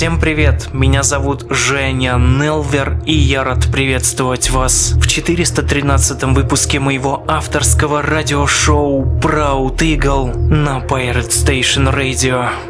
Всем привет, меня зовут Женя Нелвер и я рад приветствовать вас в 413 выпуске моего авторского радиошоу Proud Eagle на Pirate Station Radio.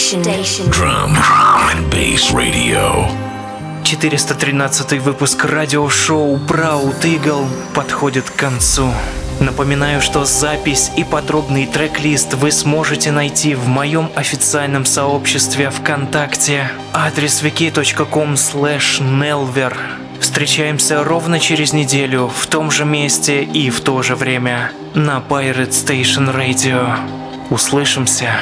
Station. Drum, drum and bass radio. 413 выпуск радиошоу Proud Eagle подходит к концу. Напоминаю, что запись и подробный трек-лист вы сможете найти в моем официальном сообществе ВКонтакте. Адрес wiki.com nelver. Встречаемся ровно через неделю в том же месте и в то же время на Pirate Station Radio. Услышимся.